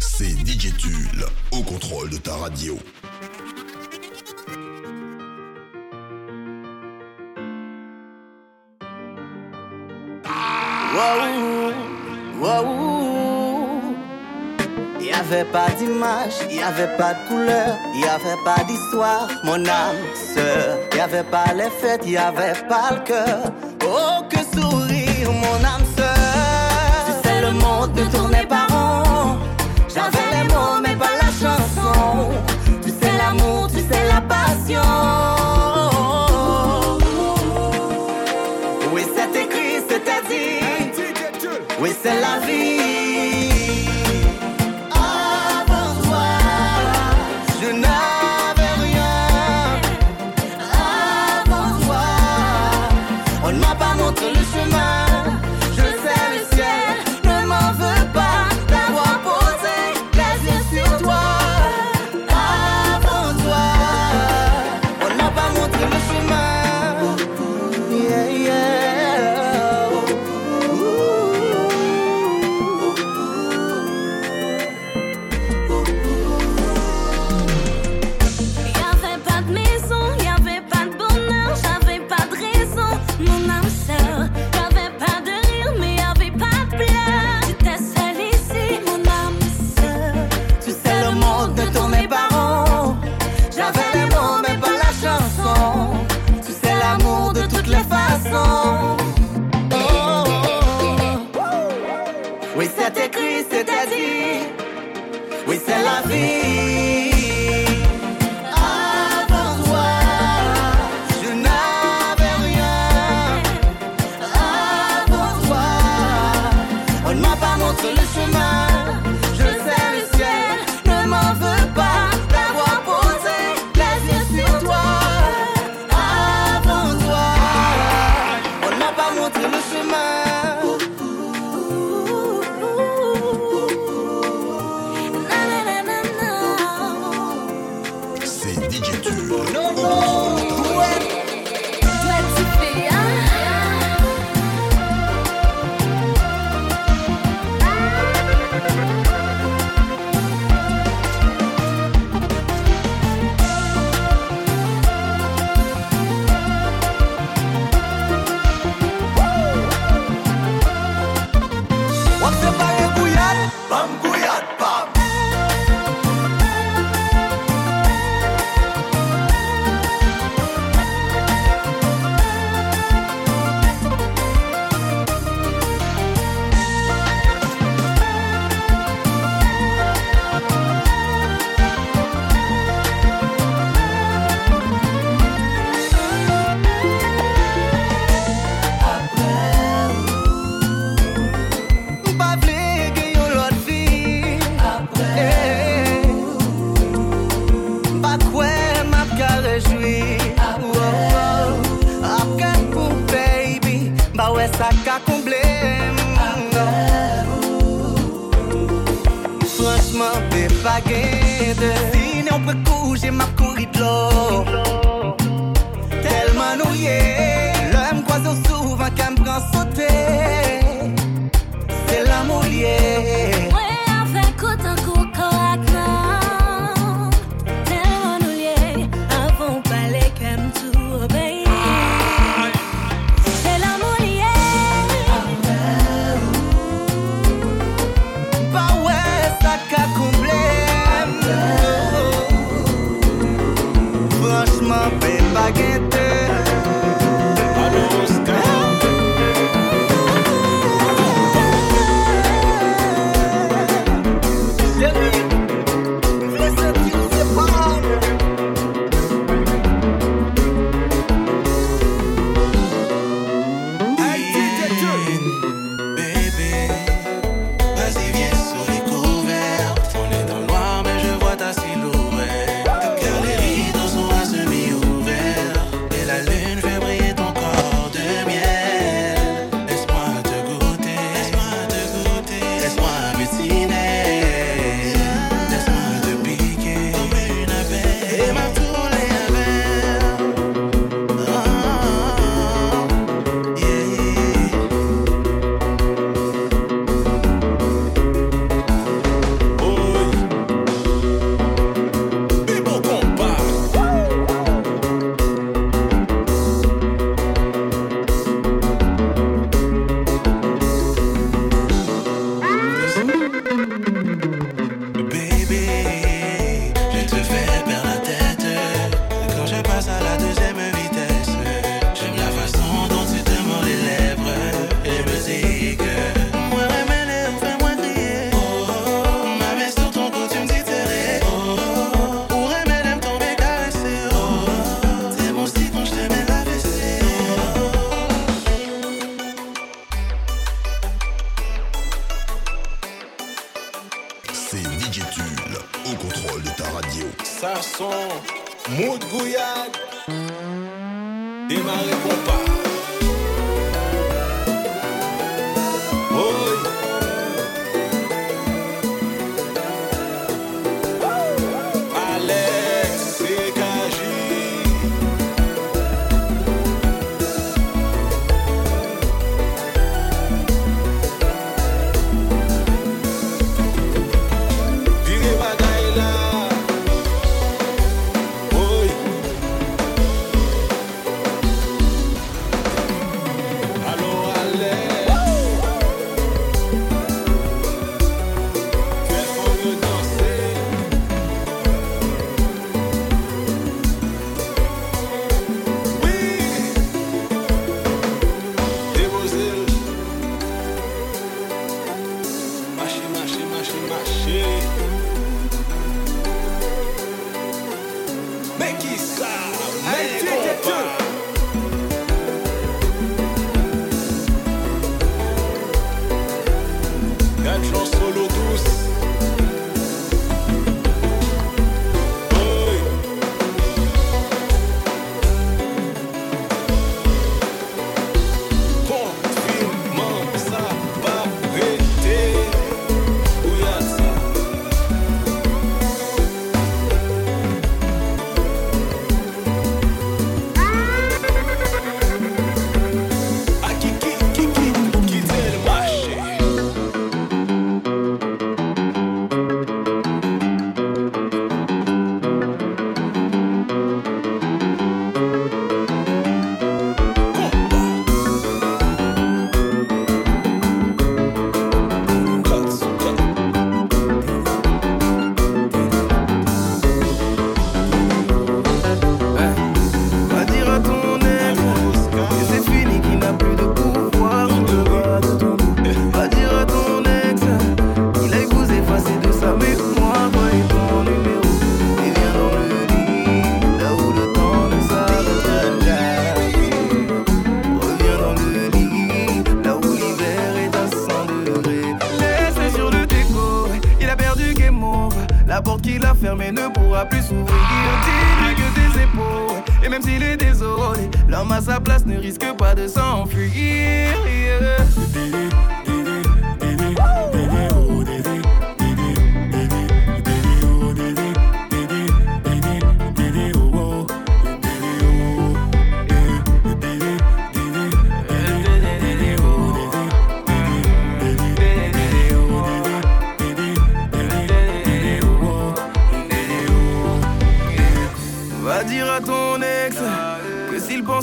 C'est DJ Tulle au contrôle de ta radio. Waouh, waouh. Il n'y avait pas d'image, il n'y avait pas de couleur, il n'y avait pas d'histoire, mon âme sœur. Il n'y avait pas les fêtes, il n'y avait pas le cœur. Oh, que sourire, mon âme sœur. Tu sais, le monde ne tournait pas. J'avais les mots, mais pas la chanson. Tu sais, l'amour, tu sais, la passion. Oui, c'est la vie. Écrit, c'était dit. Oui, c'est la vie. Franchement pe pa gen de Si ne on pre kouje map kouri dlo Telman nou ye Lèm kwa zo souvan ka m pran sote C'est l'amour lié. Ouais,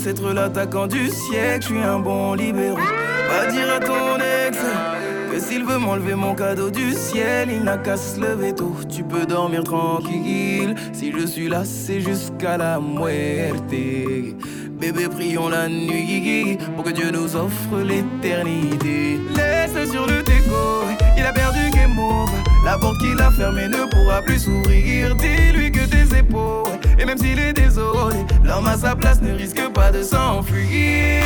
être l'attaquant du siècle, je suis un bon libéraux. Va dire à ton ex que s'il veut m'enlever mon cadeau du ciel, il n'a qu'à se lever tôt. Tu peux dormir tranquille. Si je suis là, c'est jusqu'à la muerte. Bébé, prions la nuit pour que Dieu nous offre l'éternité. Laisse sur le déco, La porte qu'il a fermée ne pourra plus s'ouvrir. Dis-lui que tes épaules, et même s'il est désolé, l'homme à sa place ne risque pas de s'enfuir.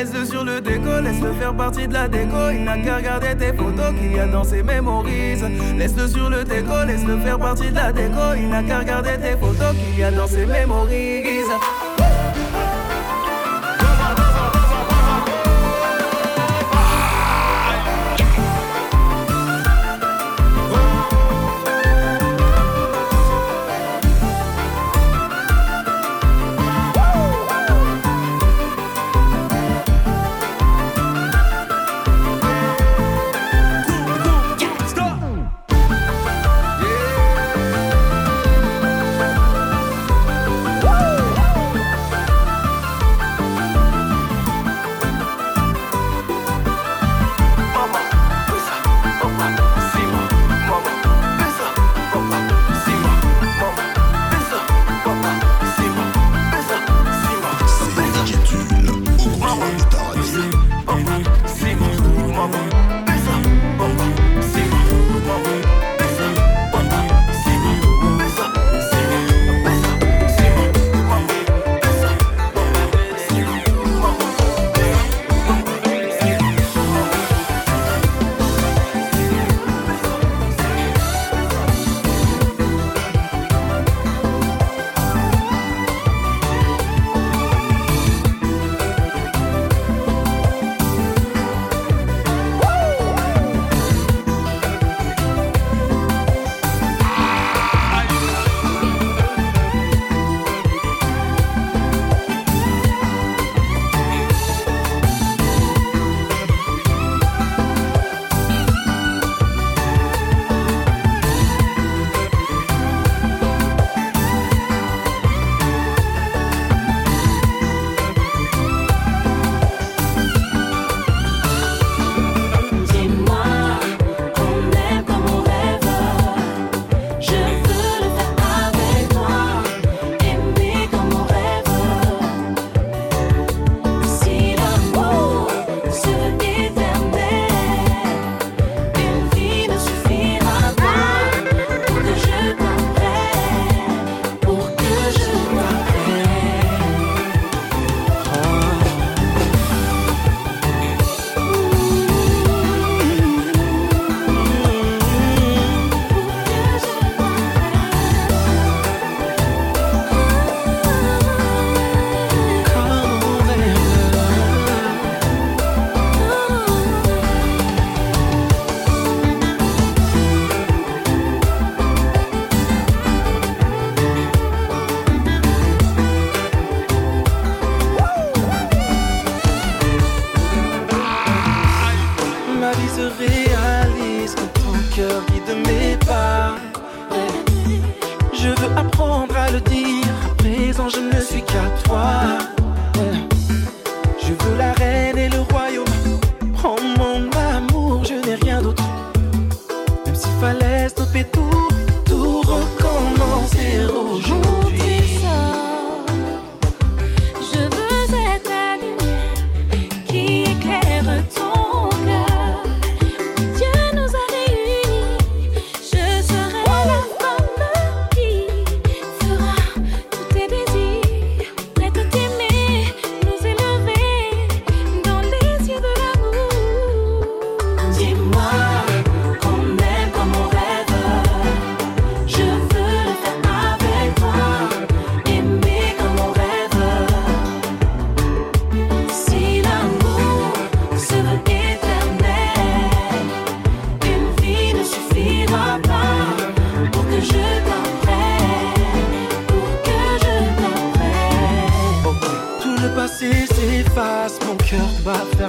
Laisse-le sur le déco, laisse-le faire partie de la déco. Il n'a qu'à regarder tes photos qu'il y a dans ses mémorises. Laisse-le sur le déco, laisse-le faire partie de la déco. Il n'a qu'à regarder tes photos qu'il y a dans ses mémorises.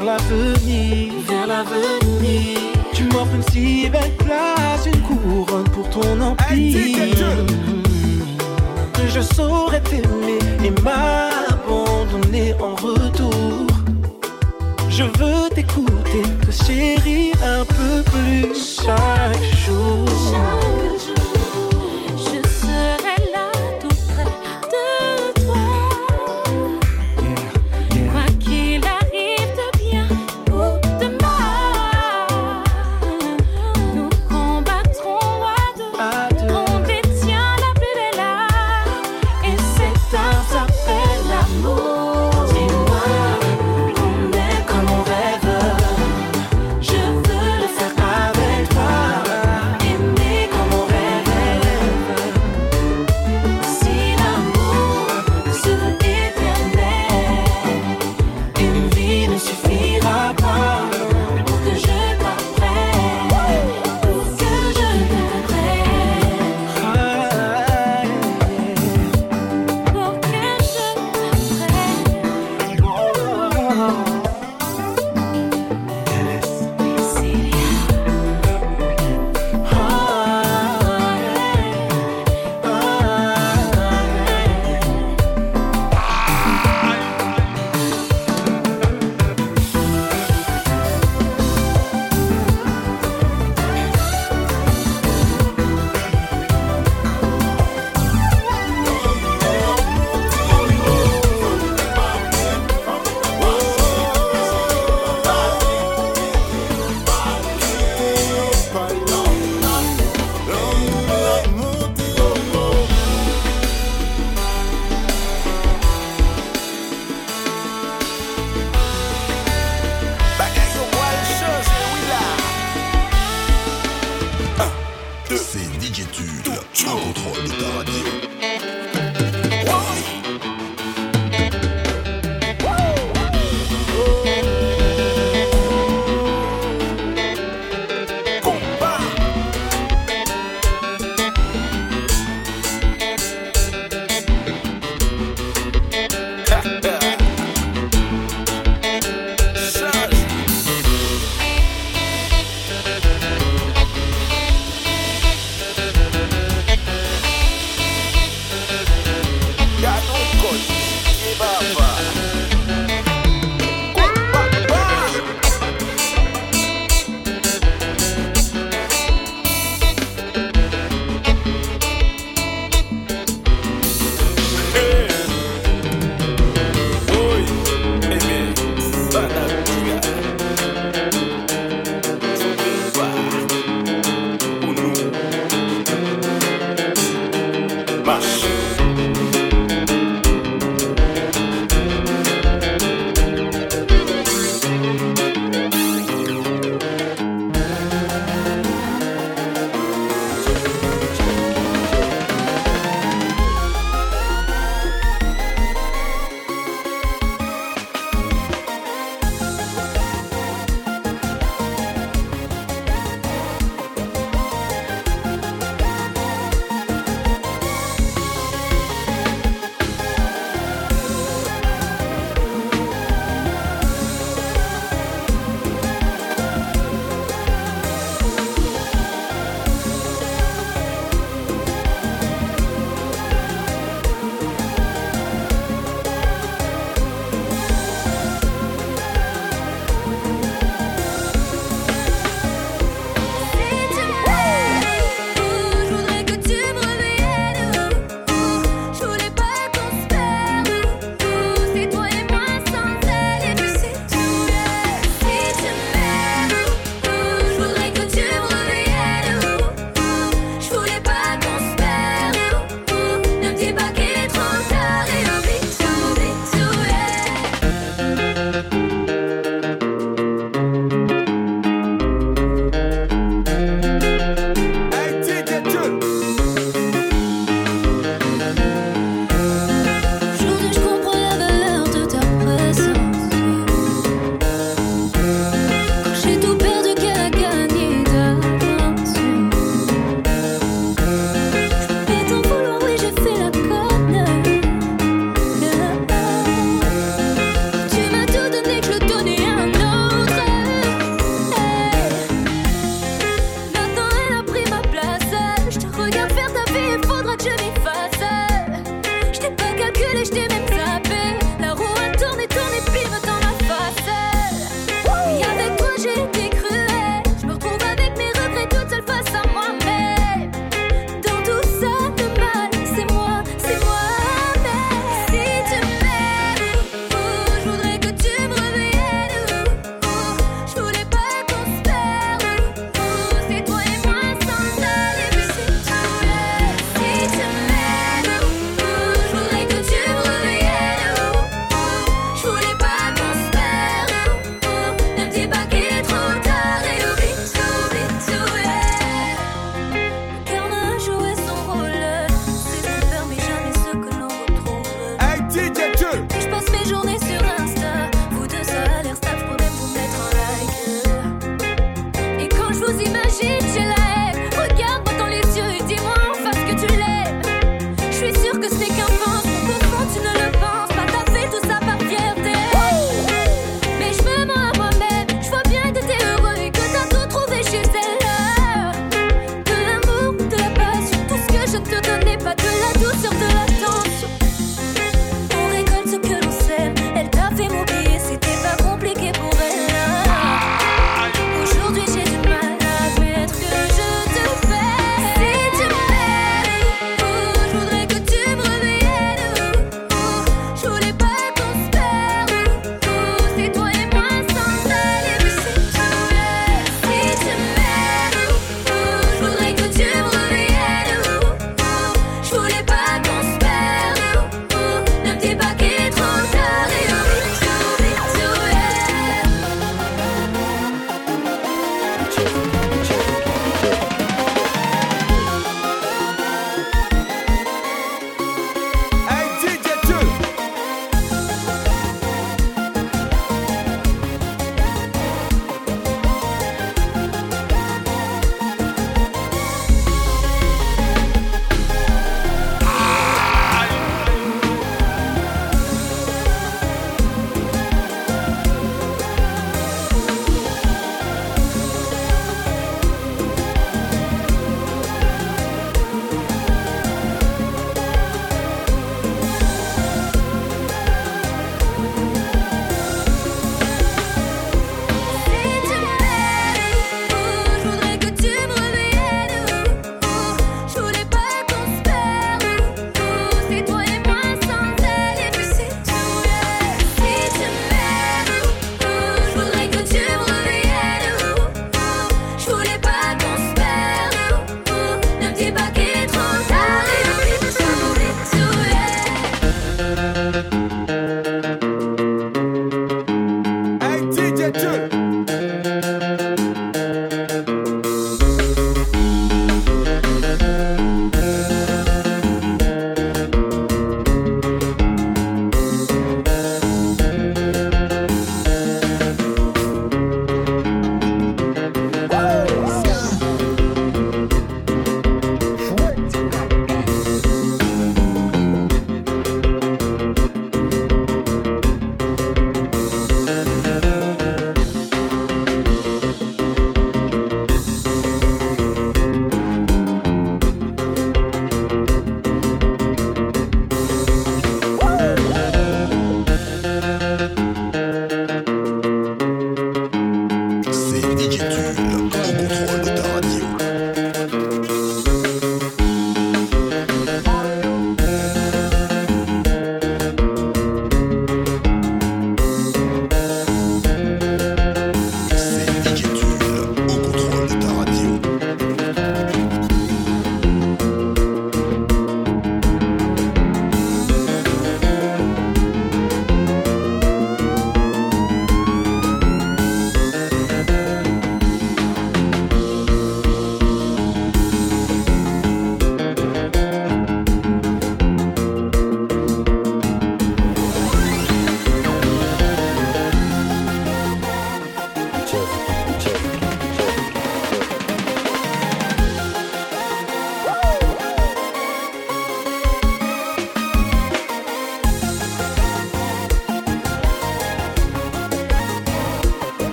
vers l'avenir, vers l'avenir. Tu m'offres une si belle place, une couronne pour ton empire. Je saurais t'aimer et m'abandonner en retour. Je veux t'écouter, te chérir un peu plus chaque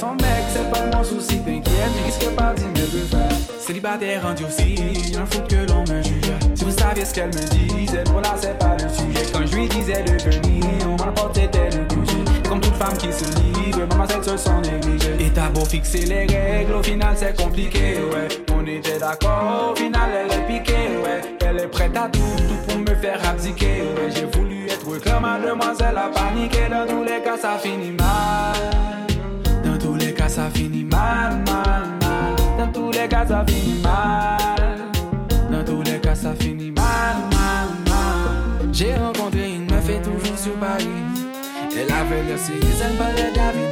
son mec, c'est pas mon souci, t'inquiète, je risque pas d'y mieux de faire. Célibataire endurci, un foot que l'on me juge. Si vous saviez ce qu'elle me disait, pour là c'est pas le sujet. Quand je lui disais de venir, on m'a porté tel le. Comme toute femme qui se livre, mademoiselle se sent négligée. Et t'as beau fixer les règles, au final c'est compliqué, ouais. On était d'accord, au final elle est piquée, ouais. Elle est prête à tout, tout pour me faire abdiquer, ouais. J'ai voulu être clair, mademoiselle a paniqué. Dans tous les cas, ça finit mal. sa fini mal, mal, mal. Nan tou le ka sa fini mal. Nan tou le ka sa fini mal, mal, mal. J'ai rencontré une meuf et toujours sur Paris. Elle avait le cerise, elle parlait d'avenir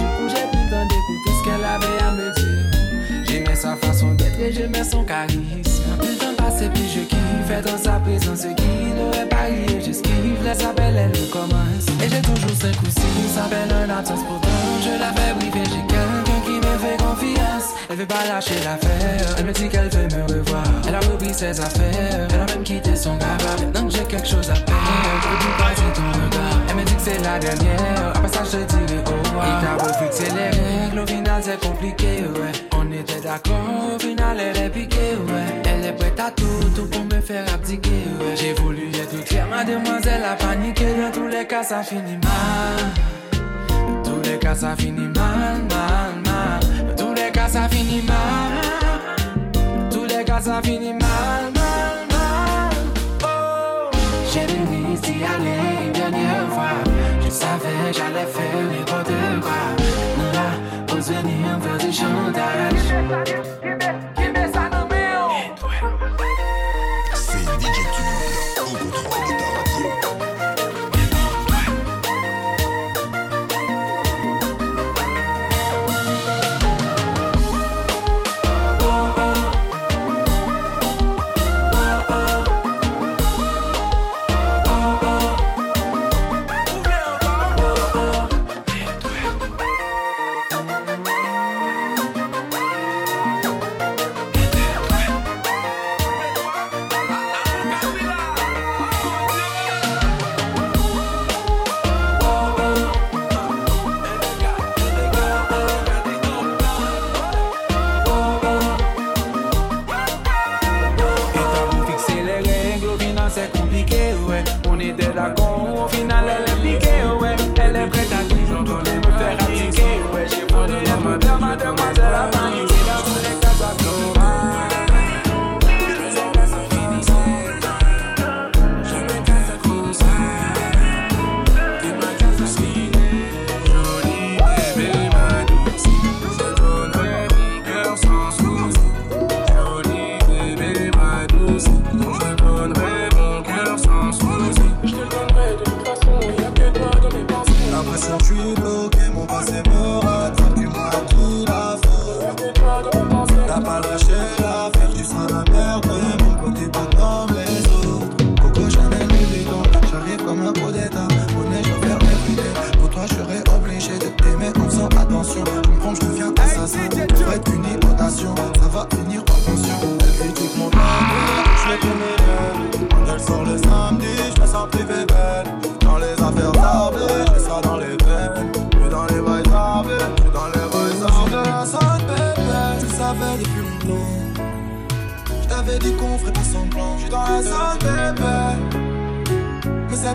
Du coup j'ai pris le temps d'écouter ce qu'elle avait à me dire. J'aimais sa façon d'être et j'aimais son charisme. Plus le temps passait plus je kiffe dans sa présence. Ce qui n'aurait pas lieu, j'esquive. Les appels, elle recommence Et j'ai toujours cinq ou six appels en absence pour toi. je l'avais oublié J'ai quelqu'un qui me fait confiance. Elle veut pas lâcher l'affaire. Elle me dit qu'elle veut me revoir. Elle a oublié ses affaires. Elle a même quitté son gars Maintenant que j'ai quelque chose à perdre Je peux plus ton regard Elle me dit que c'est la dernière. Après ça je te dirai au revoir. Il t'a les règles. Au final c'est compliqué ouais. On était d'accord. Au final elle est piquée ouais. Elle est prête à tout Tout pour me faire abdiquer ouais. J'ai voulu être clair Mademoiselle a paniqué. Dans tous les cas ça finit mal. tous les cas, ça finit mal, mal, mal. Dans tous les cas, ça finit mal. Dans tous les cas, mal, mal, mal. Oh, j'ai dû d'y aller une dernière fois. Je savais j'allais faire n'importe quoi. Là, ose venir faire du chantage.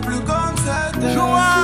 plus comme c'était. Joie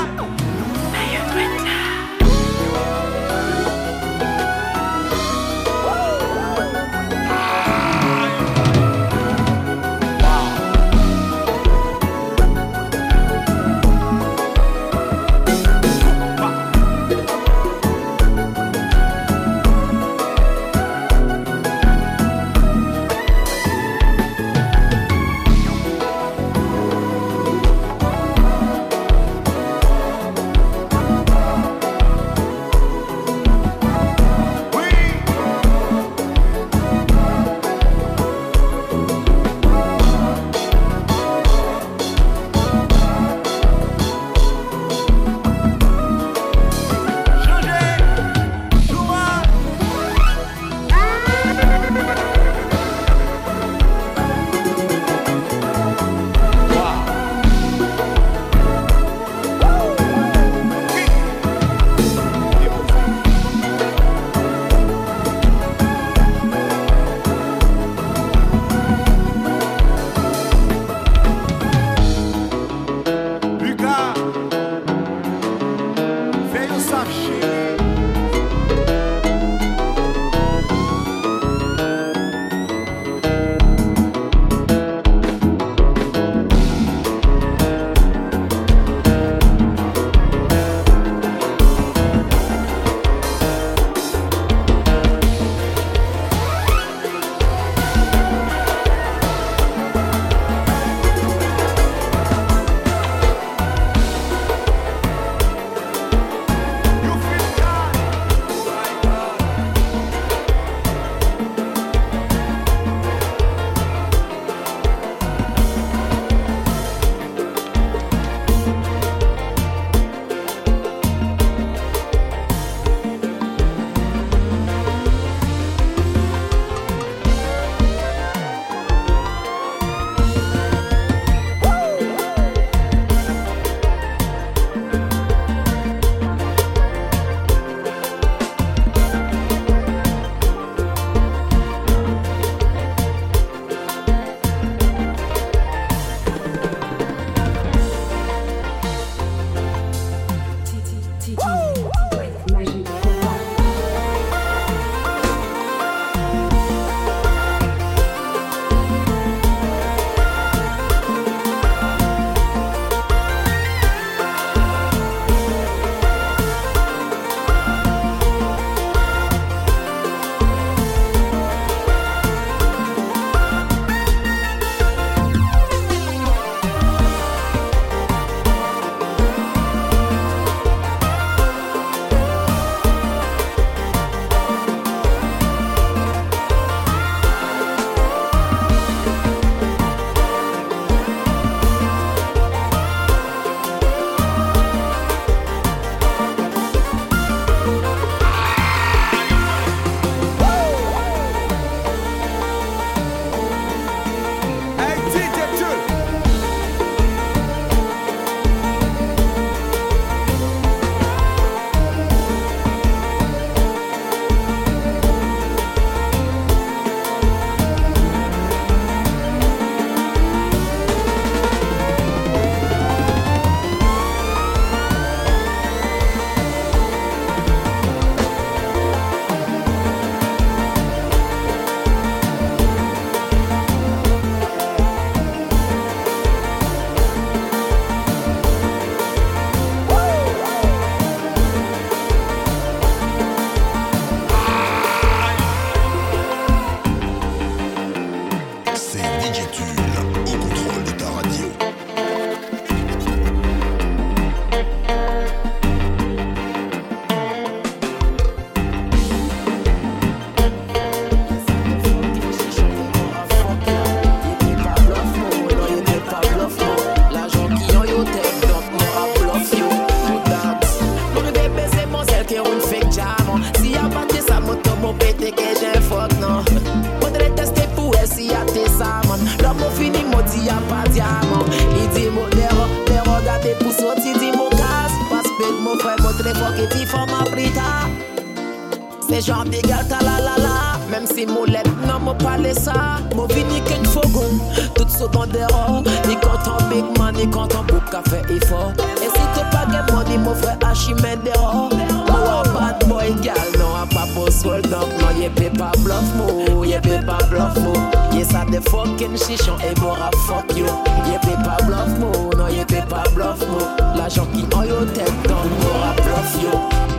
fucking chichon et mora fuck yo. Y'était pas bluff, mo, non, y'était pas bluff, mo. L'argent qui en yo tête dans mora bluff yo.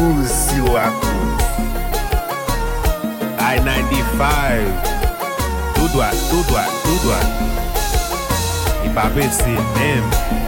Wakus. I 95. Tudo, a, tudo, a, tudo. a E pra vencer mesmo.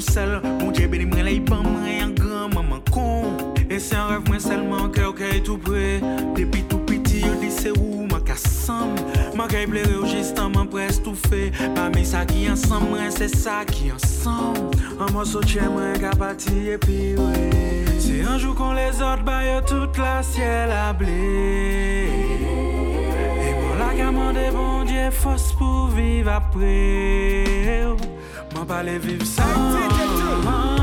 Tout seul. Mon Dieu béni, moi, il pas moi, un grand maman con. Et c'est un rêve, moi seulement, que ok, tout près. Depuis tout petit, je dis c'est où, ma cassam? Ma caille plaire au juste en m'en presse tout fait. Pas mais ça qui ensemble, moi, c'est ça qui ensemble. Morceau de chez moi, qu'a parti, et puis ouais. C'est un jour qu'on les autres baille toute la ciel à blé. Et moi la gamin des bon Dieu force pour vivre après pas aller vivre sans.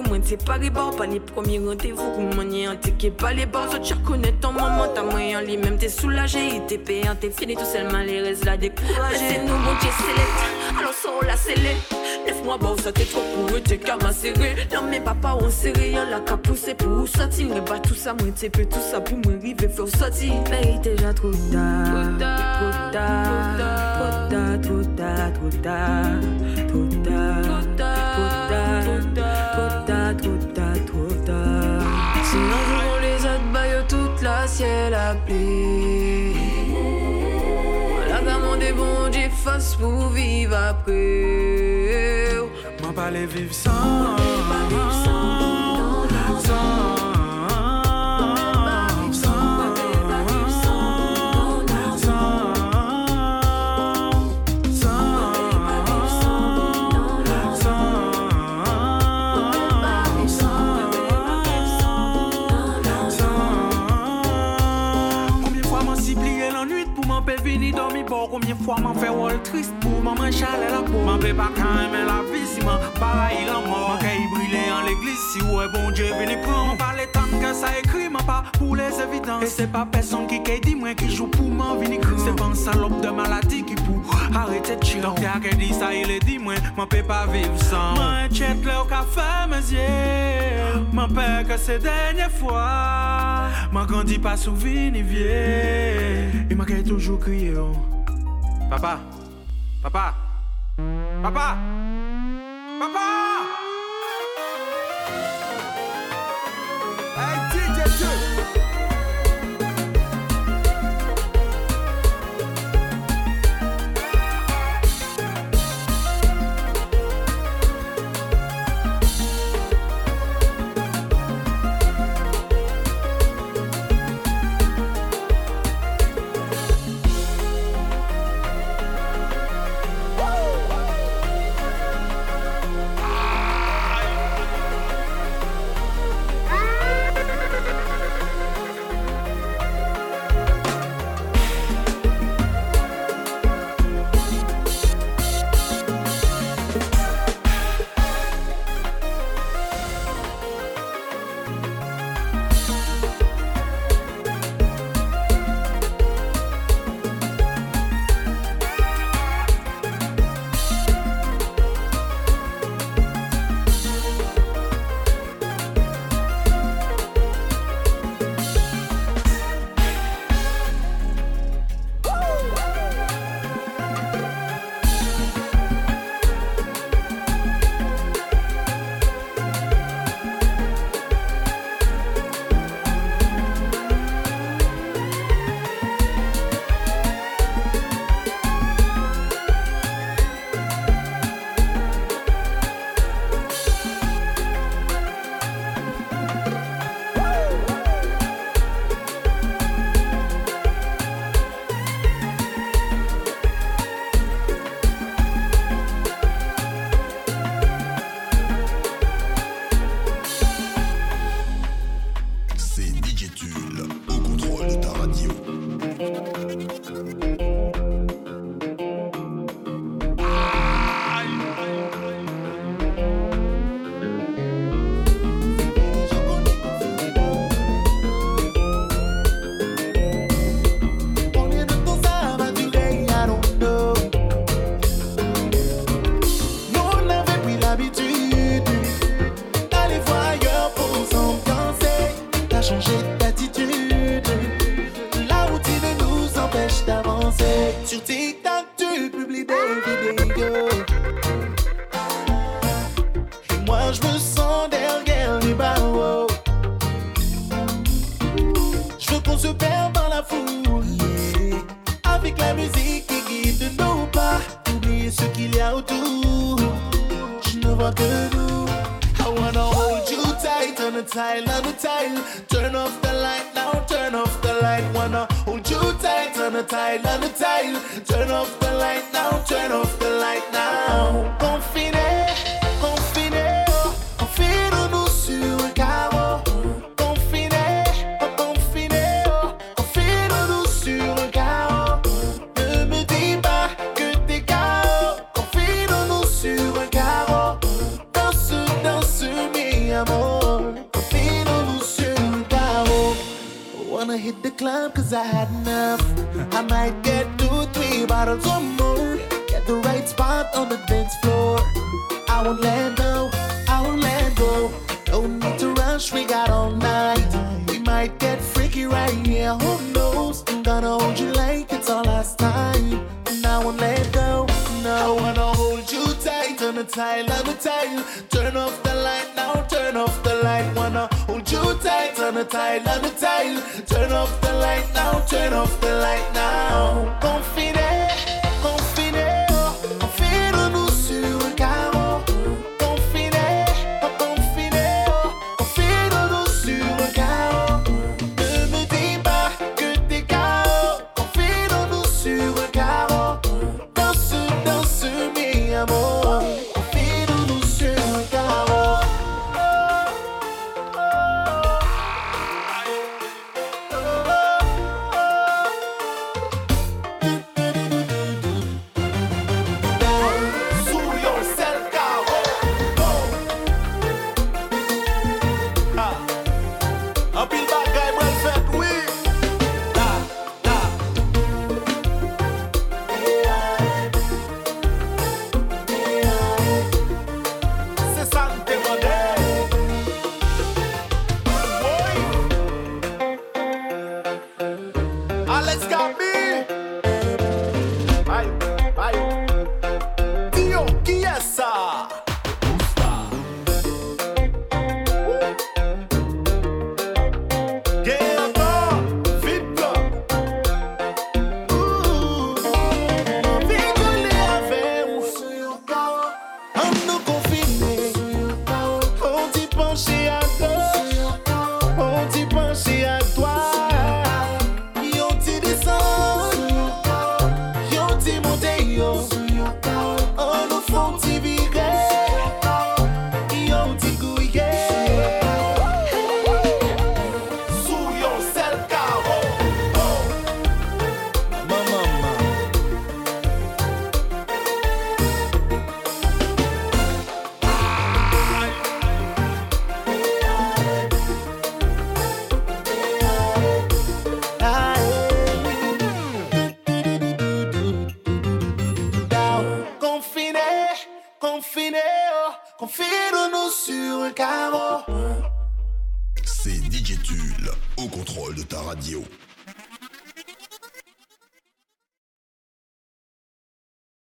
Au moins c'est pas les bords, pas les premiers rendez-vous. Pour manier un ticket, pas les bords, tu reconnais ton maman, t'as moyen, lui même t'es soulagé, il t'est payant, t'es fini, tout seul malheureuse là découragé. C'est nous, bon Dieu, c'est alors sort la scellé. Neuf mois, bon, ça t'es trop pour eux, t'es qu'à serré. Non, mais papa, on serré, y'a la qu'à pousser pour sortir. Mais pas tout ça, moi t'es peu tout ça pour me river, faire sortir. Mais il déjà trop tard, trop tard, trop tard, trop tard, trop tard, trop tard, trop tard, ciel à pluie. La gamme des bons, j'ai face pour vivre après. M'en pas les vivre sans. triste pour maman chale la peau. M'en vais pas quand même la vie, si m'en pareil en mort. Qu'elle brûle en l'église, si ouais, bon Dieu, venez prendre. M'en parle tant que ça écrit, m'en pas pour les évidences. Et c'est pas personne qui qu'elle dit, moi qui joue pour m'en venir. C'est pas un salope de maladie qui pour arrêter de chier. Donc, qu'elle dit ça, il est dit, moi, m'en peux pas vivre sans. M'en tchèque le café, mes yeux. M'en peur que c'est dernière fois. M'en grandis pas sous vie, ni vieille. Et m'en toujours crier, oh. Papa. 爸。Oublier ce qu'il y a autour. Je ne vois que nous. I wanna hold you tight on the tile, on the tile. Turn off the light now, turn off the light. Wanna hold you tight on the tile, on the tile. Turn off the light now, turn off the light now. Confiné, hit the club cause I had enough. I might get two, three bottles or more. Get the right spot on the dance floor. I won't let go, I won't let go. No need to rush, we got all night. We might get freaky right here, who knows? I'm gonna hold you like it's our last time. And I won't let go, no. I wanna hold you tight on the tile, on the tile. Turn off the light now, turn off the light. Wanna you tight on the tile, on the tile. Turn off the light now, turn off the light now. Confiné,